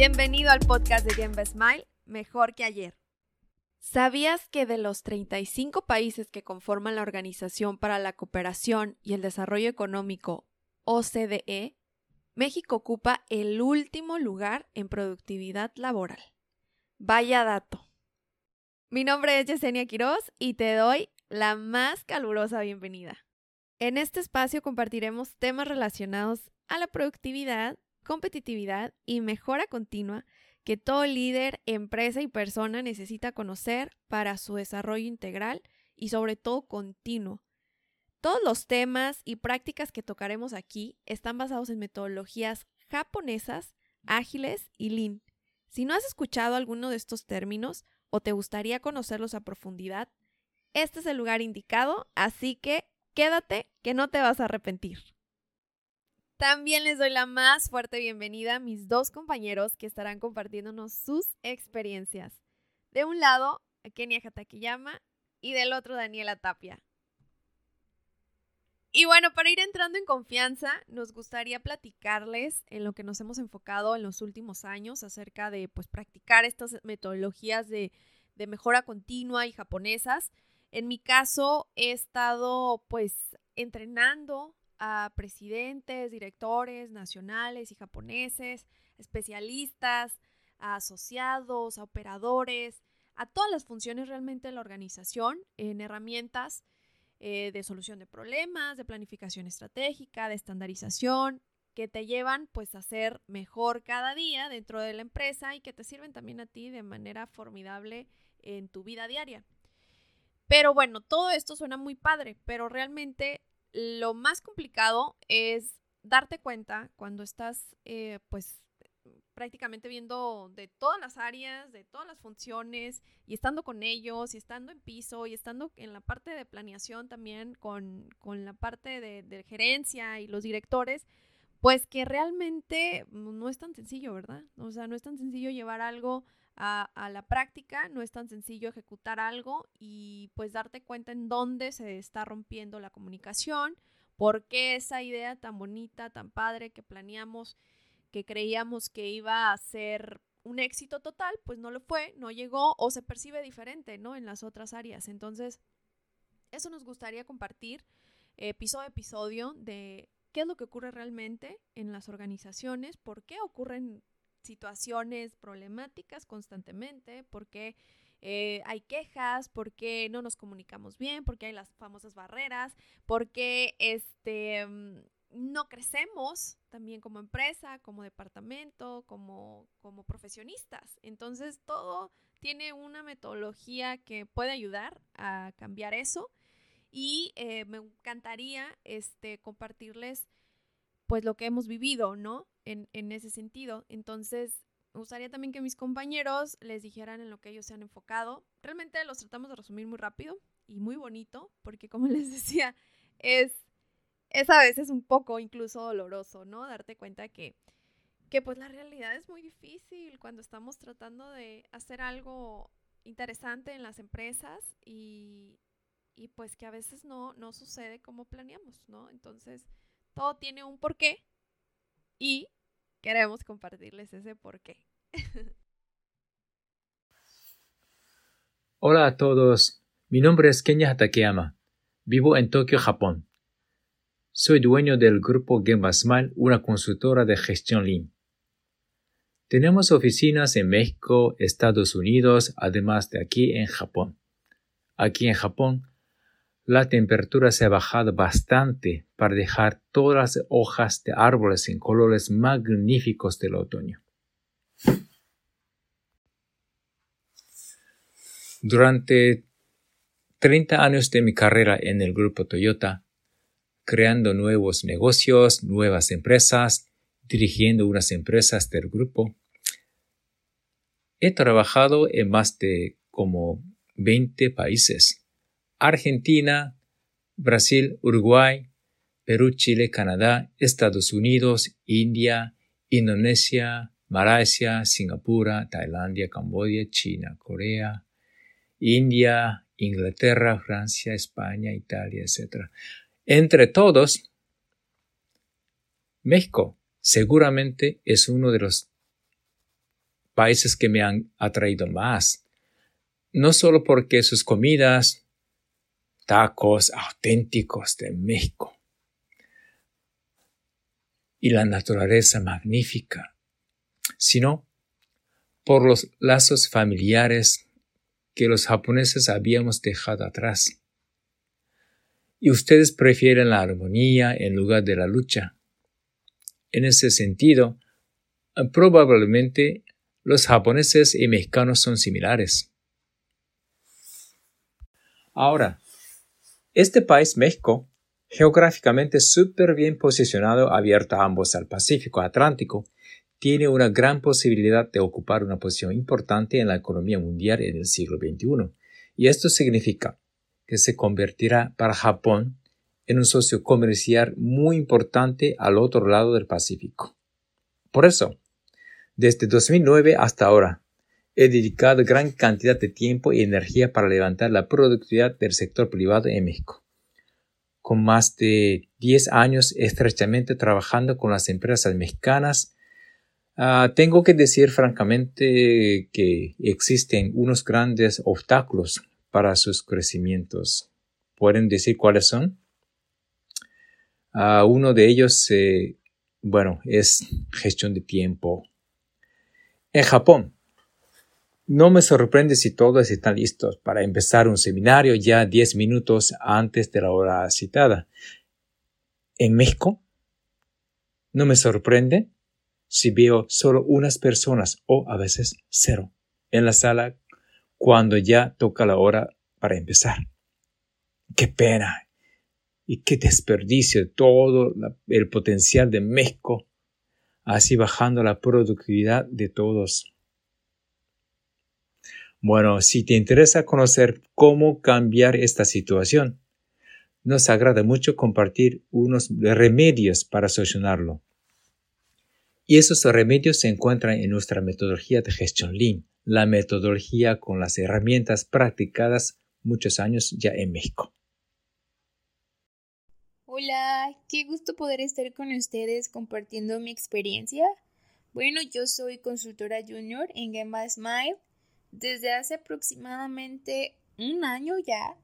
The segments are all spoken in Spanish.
Bienvenido al podcast de Gemba Smile, mejor que ayer. ¿Sabías que de los 35 países que conforman la Organización para la Cooperación y el Desarrollo Económico, OCDE, México ocupa el último lugar en productividad laboral? Vaya dato. Mi nombre es Yesenia Quiroz y te doy la más calurosa bienvenida. En este espacio compartiremos temas relacionados a la productividad competitividad y mejora continua que todo líder, empresa y persona necesita conocer para su desarrollo integral y sobre todo continuo. Todos los temas y prácticas que tocaremos aquí están basados en metodologías japonesas, ágiles y lean. Si no has escuchado alguno de estos términos o te gustaría conocerlos a profundidad, este es el lugar indicado, así que quédate que no te vas a arrepentir. También les doy la más fuerte bienvenida a mis dos compañeros que estarán compartiéndonos sus experiencias. De un lado, Kenia Hatakiyama y del otro, Daniela Tapia. Y bueno, para ir entrando en confianza, nos gustaría platicarles en lo que nos hemos enfocado en los últimos años acerca de pues practicar estas metodologías de, de mejora continua y japonesas. En mi caso, he estado pues entrenando a presidentes, directores nacionales y japoneses, especialistas, asociados, operadores, a todas las funciones realmente de la organización en herramientas eh, de solución de problemas, de planificación estratégica, de estandarización, que te llevan pues a ser mejor cada día dentro de la empresa y que te sirven también a ti de manera formidable en tu vida diaria. Pero bueno, todo esto suena muy padre, pero realmente lo más complicado es darte cuenta cuando estás, eh, pues, prácticamente viendo de todas las áreas, de todas las funciones, y estando con ellos, y estando en piso, y estando en la parte de planeación también con, la parte de, de, gerencia y los directores, pues que realmente no es tan sencillo, ¿verdad? O sea, no es tan sencillo llevar algo a, la práctica, no es tan sencillo ejecutar algo y pues darte cuenta en dónde se está rompiendo la comunicación, por qué esa idea tan bonita, tan padre que planeamos, que creíamos que iba a ser un éxito total, pues no lo fue, no llegó o se percibe diferente, ¿no? En las otras áreas. Entonces, eso nos gustaría compartir episodio a episodio de qué es lo que ocurre realmente en las organizaciones, por qué ocurren situaciones problemáticas constantemente, porque eh, hay quejas, porque no nos comunicamos bien, porque hay las famosas barreras, porque este, mm, no crecemos también como empresa, como departamento, como, como profesionistas. Entonces todo tiene una metodología que puede ayudar a cambiar eso y eh, me encantaría este, compartirles pues lo que hemos vivido, ¿no? En, en ese sentido. Entonces, me gustaría también que mis compañeros les dijeran en lo que ellos se han enfocado. Realmente los tratamos de resumir muy rápido y muy bonito, porque como les decía, es, es a veces un poco incluso doloroso, ¿no? Darte cuenta que, que pues la realidad es muy difícil cuando estamos tratando de hacer algo interesante en las empresas y, y pues que a veces no, no sucede como planeamos, ¿no? Entonces, todo tiene un porqué y queremos compartirles ese porqué. Hola a todos, mi nombre es Kenya Takeyama. Vivo en Tokio, Japón. Soy dueño del grupo Gemba Smile, una consultora de gestión Lean. Tenemos oficinas en México, Estados Unidos, además de aquí en Japón. Aquí en Japón la temperatura se ha bajado bastante para dejar todas las hojas de árboles en colores magníficos del otoño. Durante 30 años de mi carrera en el grupo Toyota, creando nuevos negocios, nuevas empresas, dirigiendo unas empresas del grupo, he trabajado en más de como 20 países Argentina, Brasil, Uruguay, Perú, Chile, Canadá, Estados Unidos, India, Indonesia, Malasia, Singapur, Tailandia, Camboya, China, Corea, India, Inglaterra, Francia, España, Italia, etc. Entre todos, México seguramente es uno de los países que me han atraído más. No solo porque sus comidas, tacos auténticos de México y la naturaleza magnífica, sino por los lazos familiares que los japoneses habíamos dejado atrás. Y ustedes prefieren la armonía en lugar de la lucha. En ese sentido, probablemente los japoneses y mexicanos son similares. Ahora, este país, México, geográficamente súper bien posicionado, abierto a ambos al Pacífico Atlántico, tiene una gran posibilidad de ocupar una posición importante en la economía mundial en el siglo XXI. Y esto significa que se convertirá para Japón en un socio comercial muy importante al otro lado del Pacífico. Por eso, desde 2009 hasta ahora, he dedicado gran cantidad de tiempo y energía para levantar la productividad del sector privado en México. Con más de 10 años estrechamente trabajando con las empresas mexicanas, Ah, tengo que decir francamente que existen unos grandes obstáculos para sus crecimientos. ¿Pueden decir cuáles son? Ah, uno de ellos, eh, bueno, es gestión de tiempo. En Japón, no me sorprende si todos están listos para empezar un seminario ya 10 minutos antes de la hora citada. En México, no me sorprende si veo solo unas personas o a veces cero en la sala cuando ya toca la hora para empezar. Qué pena y qué desperdicio de todo el potencial de México, así bajando la productividad de todos. Bueno, si te interesa conocer cómo cambiar esta situación, nos agrada mucho compartir unos remedios para solucionarlo. Y esos remedios se encuentran en nuestra metodología de gestión Lean, la metodología con las herramientas practicadas muchos años ya en México. Hola, qué gusto poder estar con ustedes compartiendo mi experiencia. Bueno, yo soy consultora junior en Gemba Smile desde hace aproximadamente un año ya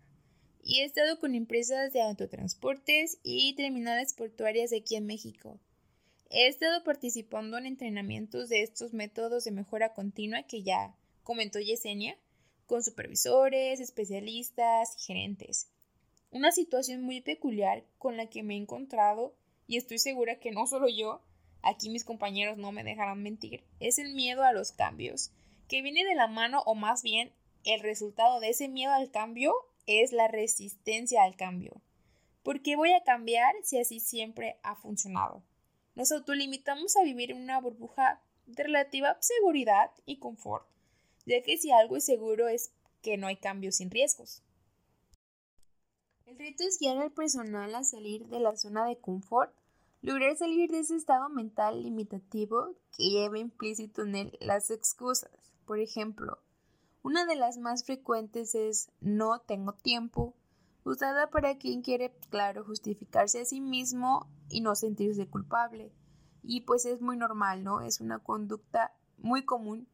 y he estado con empresas de autotransportes y terminales portuarias aquí en México. He estado participando en entrenamientos de estos métodos de mejora continua que ya comentó Yesenia, con supervisores, especialistas y gerentes. Una situación muy peculiar con la que me he encontrado, y estoy segura que no solo yo, aquí mis compañeros no me dejarán mentir, es el miedo a los cambios, que viene de la mano o más bien el resultado de ese miedo al cambio es la resistencia al cambio. ¿Por qué voy a cambiar si así siempre ha funcionado? nos autolimitamos a vivir en una burbuja de relativa seguridad y confort, ya que si algo es seguro es que no hay cambios sin riesgos. El reto es guiar al personal a salir de la zona de confort, lograr salir de ese estado mental limitativo que lleva implícito en él las excusas. Por ejemplo, una de las más frecuentes es no tengo tiempo, usada para quien quiere, claro, justificarse a sí mismo y no sentirse culpable. Y pues es muy normal, ¿no? Es una conducta muy común.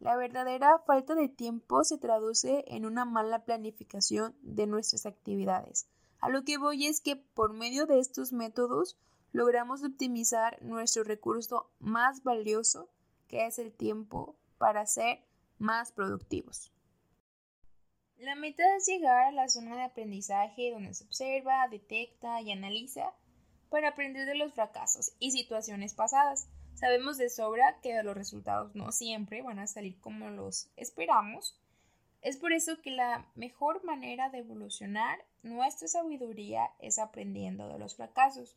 La verdadera falta de tiempo se traduce en una mala planificación de nuestras actividades. A lo que voy es que por medio de estos métodos logramos optimizar nuestro recurso más valioso, que es el tiempo, para ser más productivos. La meta es llegar a la zona de aprendizaje donde se observa, detecta y analiza para aprender de los fracasos y situaciones pasadas. Sabemos de sobra que los resultados no siempre van a salir como los esperamos. Es por eso que la mejor manera de evolucionar nuestra sabiduría es aprendiendo de los fracasos.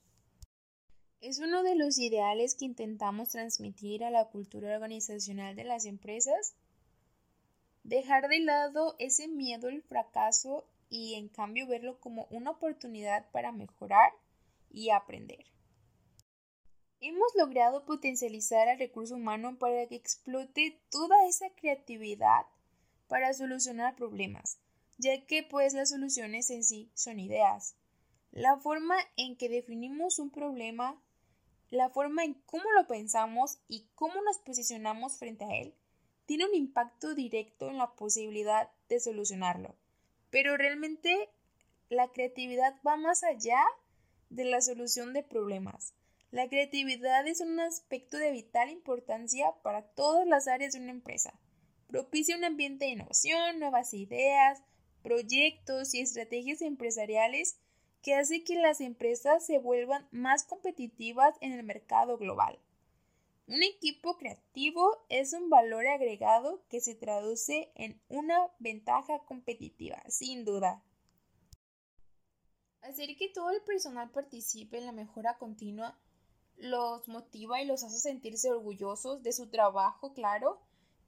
Es uno de los ideales que intentamos transmitir a la cultura organizacional de las empresas Dejar de lado ese miedo al fracaso y en cambio verlo como una oportunidad para mejorar y aprender. Hemos logrado potencializar al recurso humano para que explote toda esa creatividad para solucionar problemas, ya que pues las soluciones en sí son ideas. La forma en que definimos un problema, la forma en cómo lo pensamos y cómo nos posicionamos frente a él, tiene un impacto directo en la posibilidad de solucionarlo. Pero realmente la creatividad va más allá de la solución de problemas. La creatividad es un aspecto de vital importancia para todas las áreas de una empresa. Propicia un ambiente de innovación, nuevas ideas, proyectos y estrategias empresariales que hace que las empresas se vuelvan más competitivas en el mercado global. Un equipo creativo es un valor agregado que se traduce en una ventaja competitiva, sin duda. Hacer que todo el personal participe en la mejora continua los motiva y los hace sentirse orgullosos de su trabajo, claro,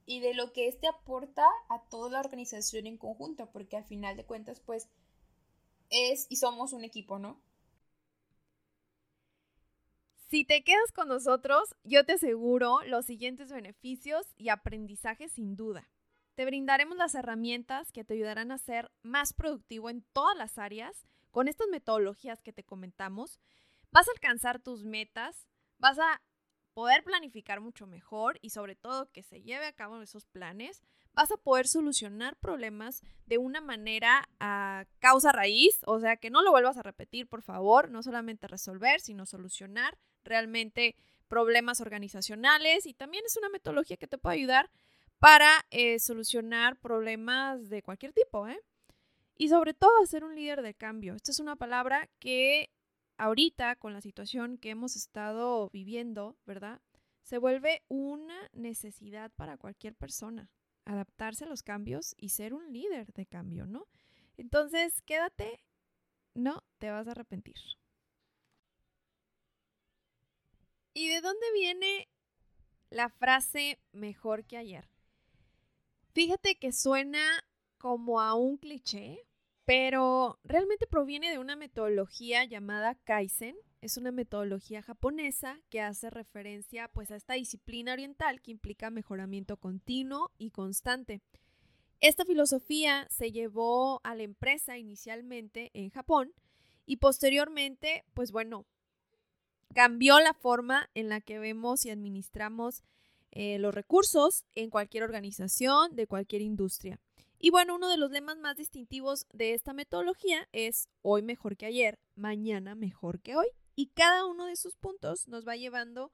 y de lo que éste aporta a toda la organización en conjunto, porque al final de cuentas, pues, es y somos un equipo, ¿no? Si te quedas con nosotros, yo te aseguro los siguientes beneficios y aprendizajes sin duda. Te brindaremos las herramientas que te ayudarán a ser más productivo en todas las áreas con estas metodologías que te comentamos. Vas a alcanzar tus metas, vas a poder planificar mucho mejor y sobre todo que se lleve a cabo esos planes, vas a poder solucionar problemas de una manera a causa raíz, o sea, que no lo vuelvas a repetir, por favor, no solamente resolver, sino solucionar realmente problemas organizacionales y también es una metodología que te puede ayudar para eh, solucionar problemas de cualquier tipo, ¿eh? Y sobre todo, ser un líder de cambio. Esta es una palabra que ahorita, con la situación que hemos estado viviendo, ¿verdad? Se vuelve una necesidad para cualquier persona, adaptarse a los cambios y ser un líder de cambio, ¿no? Entonces, quédate, no te vas a arrepentir. ¿Y de dónde viene la frase mejor que ayer? Fíjate que suena como a un cliché, pero realmente proviene de una metodología llamada Kaizen. Es una metodología japonesa que hace referencia pues a esta disciplina oriental que implica mejoramiento continuo y constante. Esta filosofía se llevó a la empresa inicialmente en Japón y posteriormente, pues bueno, cambió la forma en la que vemos y administramos eh, los recursos en cualquier organización, de cualquier industria. Y bueno, uno de los lemas más distintivos de esta metodología es hoy mejor que ayer, mañana mejor que hoy. Y cada uno de esos puntos nos va llevando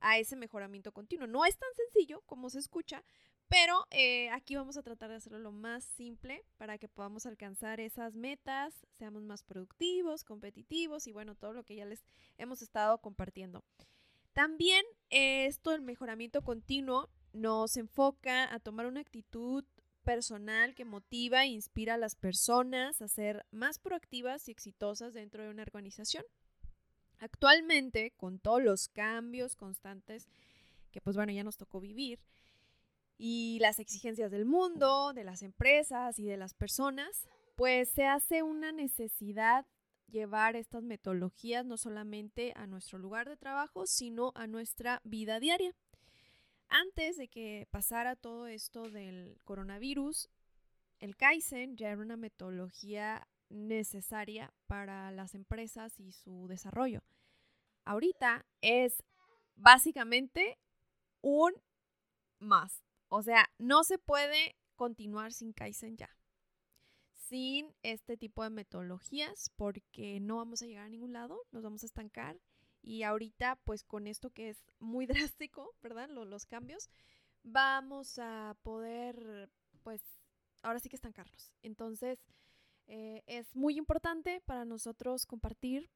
a ese mejoramiento continuo. No es tan sencillo como se escucha, pero eh, aquí vamos a tratar de hacerlo lo más simple para que podamos alcanzar esas metas, seamos más productivos, competitivos y bueno, todo lo que ya les hemos estado compartiendo. También eh, esto del mejoramiento continuo nos enfoca a tomar una actitud personal que motiva e inspira a las personas a ser más proactivas y exitosas dentro de una organización. Actualmente, con todos los cambios constantes que pues bueno, ya nos tocó vivir, y las exigencias del mundo, de las empresas y de las personas, pues se hace una necesidad llevar estas metodologías no solamente a nuestro lugar de trabajo, sino a nuestra vida diaria. Antes de que pasara todo esto del coronavirus, el Kaizen ya era una metodología necesaria para las empresas y su desarrollo. Ahorita es básicamente un must. O sea, no se puede continuar sin Kaizen ya. Sin este tipo de metodologías porque no vamos a llegar a ningún lado, nos vamos a estancar y ahorita pues con esto que es muy drástico, ¿verdad? Los, cambios, vamos a poder pues ahora sí que estancarnos. Entonces eh, es muy importante para nosotros compartir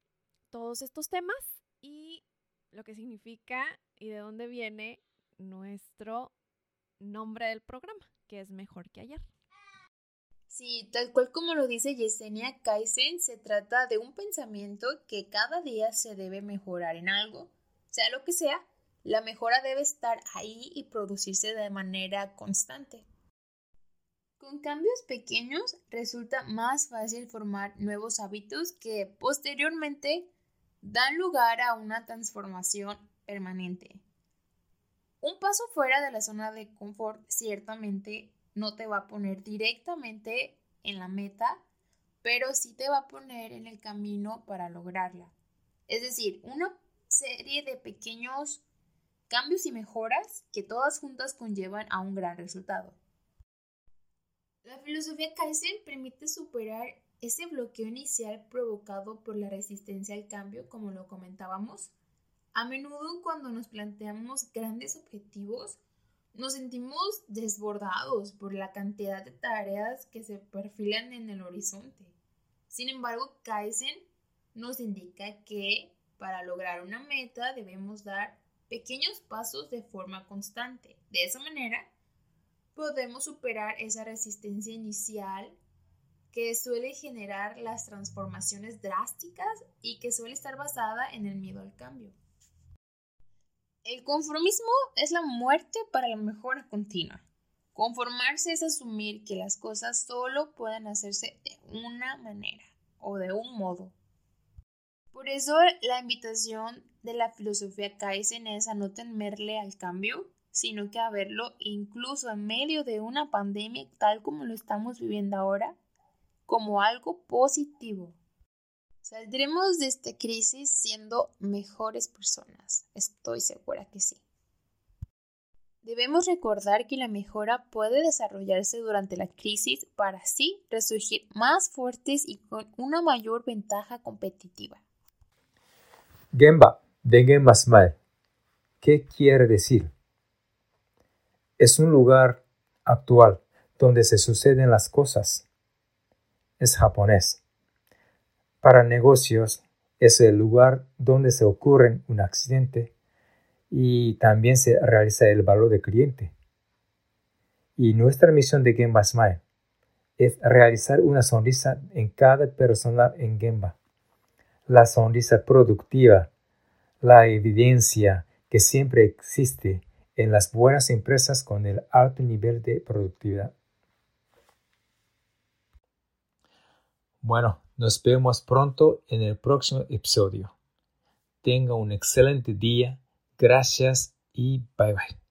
todos estos temas y lo que significa y de dónde viene nuestro nombre del programa, que es mejor que ayer. Sí, tal cual como lo dice Yesenia Kaizen, se trata de un pensamiento que cada día se debe mejorar en algo, sea lo que sea, la mejora debe estar ahí y producirse de manera constante. Con cambios pequeños resulta más fácil formar nuevos hábitos que posteriormente dan lugar a una transformación permanente. Un paso fuera de la zona de confort ciertamente no te va a poner directamente en la meta, pero sí te va a poner en el camino para lograrla. Es decir, una serie de pequeños cambios y mejoras que todas juntas conllevan a un gran resultado. La filosofía Kaizen permite superar ese bloqueo inicial provocado por la resistencia al cambio, como lo comentábamos. A menudo cuando nos planteamos grandes objetivos, nos sentimos desbordados por la cantidad de tareas que se perfilan en el horizonte. Sin embargo, Kaizen nos indica que para lograr una meta debemos dar pequeños pasos de forma constante. De esa manera, podemos superar esa resistencia inicial que suele generar las transformaciones drásticas y que suele estar basada en el miedo al cambio. El conformismo es la muerte para la mejora continua. Conformarse es asumir que las cosas solo pueden hacerse de una manera o de un modo. Por eso la invitación de la filosofía Kaizen es a no temerle al cambio, sino que a verlo incluso en medio de una pandemia tal como lo estamos viviendo ahora, como algo positivo. Saldremos de esta crisis siendo mejores personas. Estoy segura que sí. Debemos recordar que la mejora puede desarrollarse durante la crisis para así resurgir más fuertes y con una mayor ventaja competitiva. Gemba de Gemba Smile. ¿Qué quiere decir? Es un lugar actual donde se suceden las cosas. Es japonés. Para negocios es el lugar donde se ocurre un accidente y también se realiza el valor de cliente. Y nuestra misión de Gemba Smile es realizar una sonrisa en cada persona en Gemba. La sonrisa productiva, la evidencia que siempre existe en las buenas empresas con el alto nivel de productividad. Bueno, nos vemos pronto en el próximo episodio. Tenga un excelente día. Gracias y bye bye.